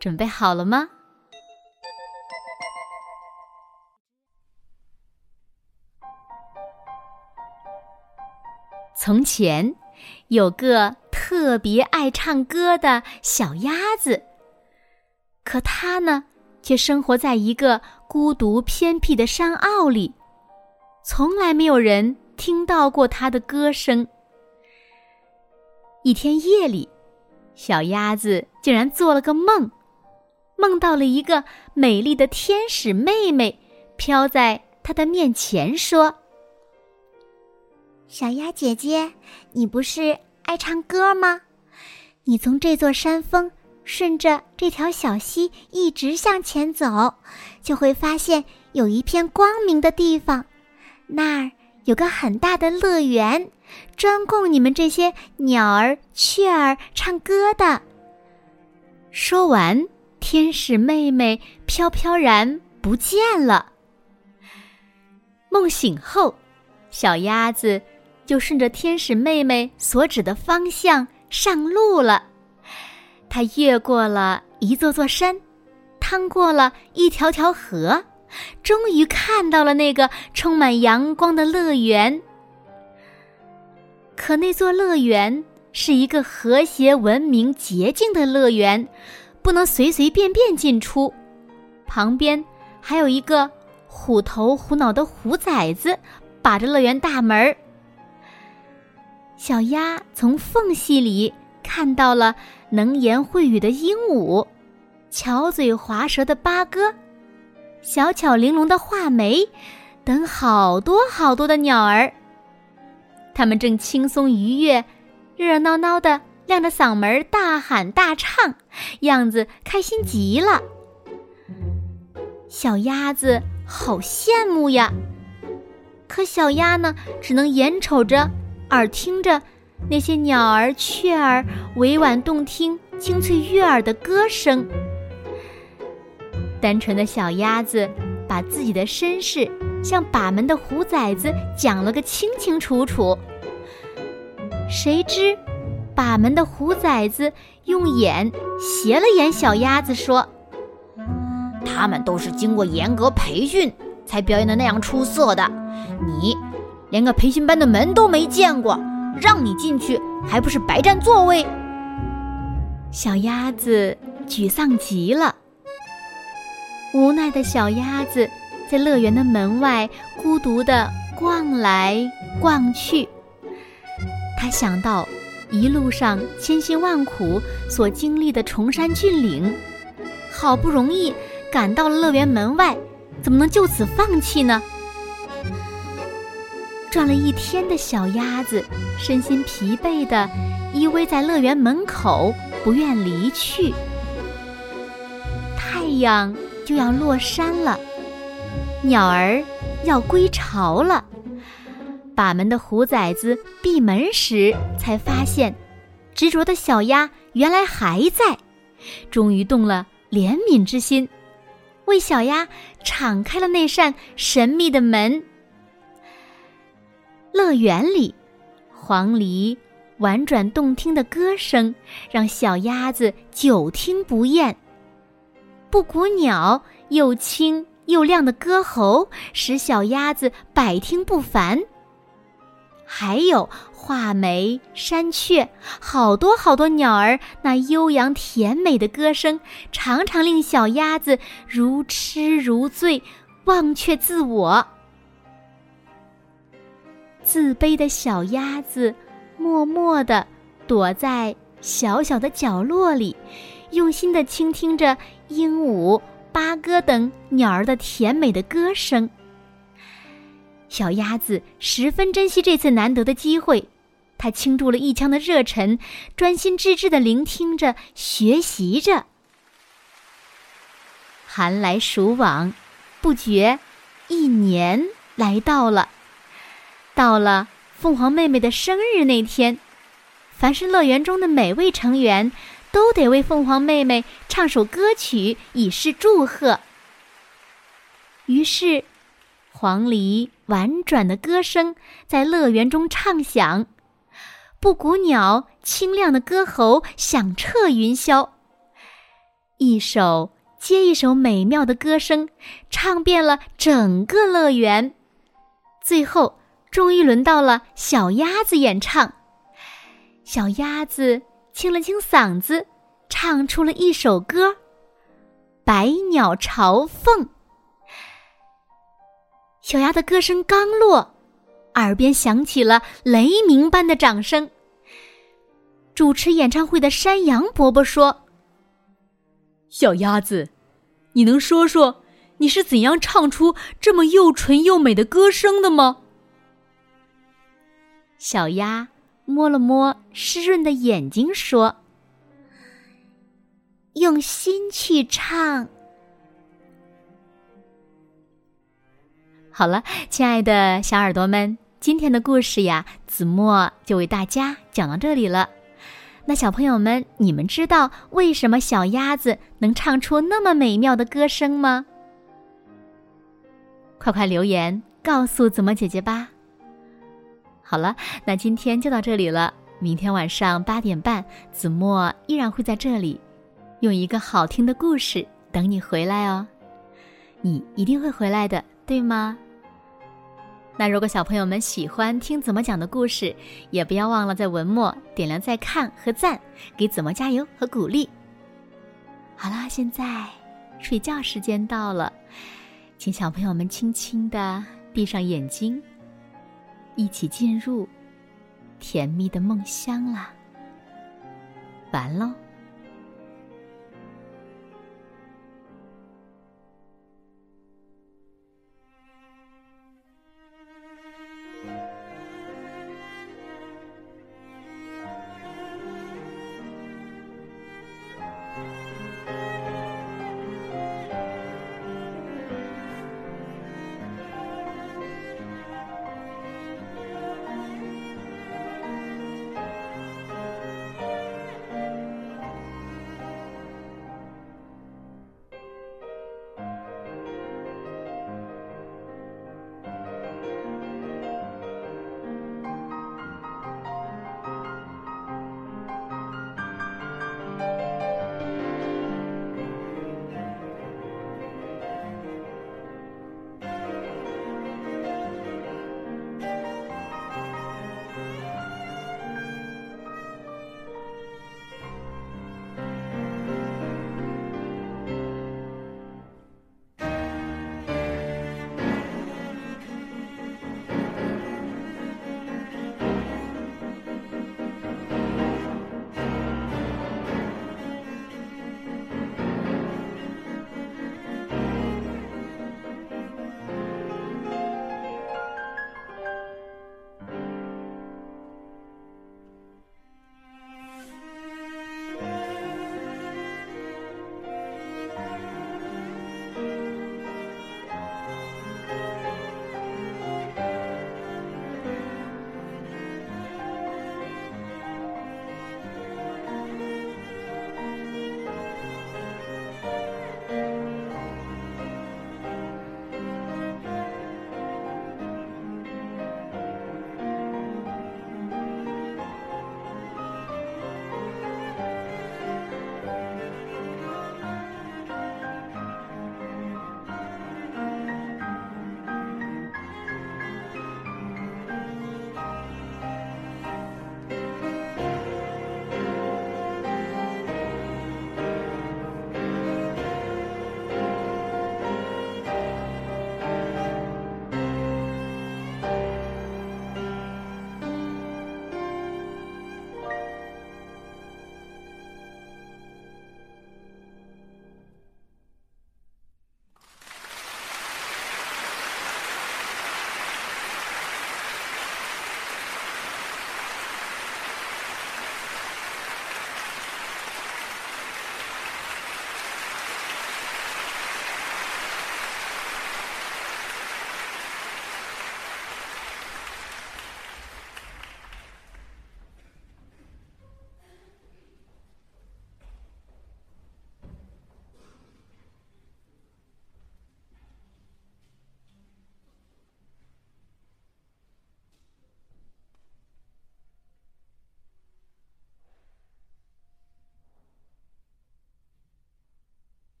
准备好了吗？从前有个特别爱唱歌的小鸭子，可它呢，却生活在一个孤独偏僻的山坳里，从来没有人听到过它的歌声。一天夜里，小鸭子竟然做了个梦。梦到了一个美丽的天使妹妹，飘在她的面前，说：“小鸭姐姐，你不是爱唱歌吗？你从这座山峰顺着这条小溪一直向前走，就会发现有一片光明的地方，那儿有个很大的乐园，专供你们这些鸟儿、雀儿唱歌的。”说完。天使妹妹飘飘然不见了。梦醒后，小鸭子就顺着天使妹妹所指的方向上路了。它越过了一座座山，趟过了一条条河，终于看到了那个充满阳光的乐园。可那座乐园是一个和谐、文明、洁净的乐园。不能随随便便进出，旁边还有一个虎头虎脑的虎崽子把着乐园大门。小鸭从缝隙里看到了能言会语的鹦鹉，巧嘴滑舌的八哥，小巧玲珑的画眉，等好多好多的鸟儿。它们正轻松愉悦、热热闹闹的。亮着嗓门大喊大唱，样子开心极了。小鸭子好羡慕呀，可小鸭呢，只能眼瞅着、耳听着那些鸟儿、雀儿委婉动听、清脆悦耳的歌声。单纯的小鸭子把自己的身世向把门的虎崽子讲了个清清楚楚，谁知。把门的虎崽子用眼斜了眼小鸭子，说：“他们都是经过严格培训才表演的那样出色的，你连个培训班的门都没见过，让你进去还不是白占座位？”小鸭子沮丧极了。无奈的小鸭子在乐园的门外孤独地逛来逛去，他想到。一路上千辛万苦所经历的崇山峻岭，好不容易赶到了乐园门外，怎么能就此放弃呢？转了一天的小鸭子，身心疲惫的依偎在乐园门口，不愿离去。太阳就要落山了，鸟儿要归巢了。把门的虎崽子闭门时，才发现，执着的小鸭原来还在，终于动了怜悯之心，为小鸭敞开了那扇神秘的门。乐园里，黄鹂婉转动听的歌声让小鸭子久听不厌；布谷鸟又轻又亮的歌喉使小鸭子百听不烦。还有画眉、山雀，好多好多鸟儿，那悠扬甜美的歌声，常常令小鸭子如痴如醉，忘却自我。自卑的小鸭子，默默地躲在小小的角落里，用心地倾听着鹦鹉、八哥等鸟儿的甜美的歌声。小鸭子十分珍惜这次难得的机会，它倾注了一腔的热忱，专心致志地聆听着、学习着。寒来暑往，不觉一年来到了。到了凤凰妹妹的生日那天，凡是乐园中的每位成员都得为凤凰妹妹唱首歌曲以示祝贺。于是，黄鹂婉转的歌声在乐园中唱响，布谷鸟清亮的歌喉响彻云霄。一首接一首美妙的歌声，唱遍了整个乐园。最后，终于轮到了小鸭子演唱。小鸭子清了清嗓子，唱出了一首歌《百鸟朝凤》。小鸭的歌声刚落，耳边响起了雷鸣般的掌声。主持演唱会的山羊伯伯说。小鸭子，你能说说你是怎样唱出这么又纯又美的歌声的吗？小鸭摸了摸湿润的眼睛，说：“用心去唱。”好了，亲爱的小耳朵们，今天的故事呀，子墨就为大家讲到这里了。那小朋友们，你们知道为什么小鸭子能唱出那么美妙的歌声吗？快快留言告诉子墨姐姐吧。好了，那今天就到这里了。明天晚上八点半，子墨依然会在这里，用一个好听的故事等你回来哦。你一定会回来的，对吗？那如果小朋友们喜欢听怎么讲的故事，也不要忘了在文末点亮再看和赞，给怎么加油和鼓励。好啦，现在睡觉时间到了，请小朋友们轻轻的闭上眼睛，一起进入甜蜜的梦乡啦。完喽。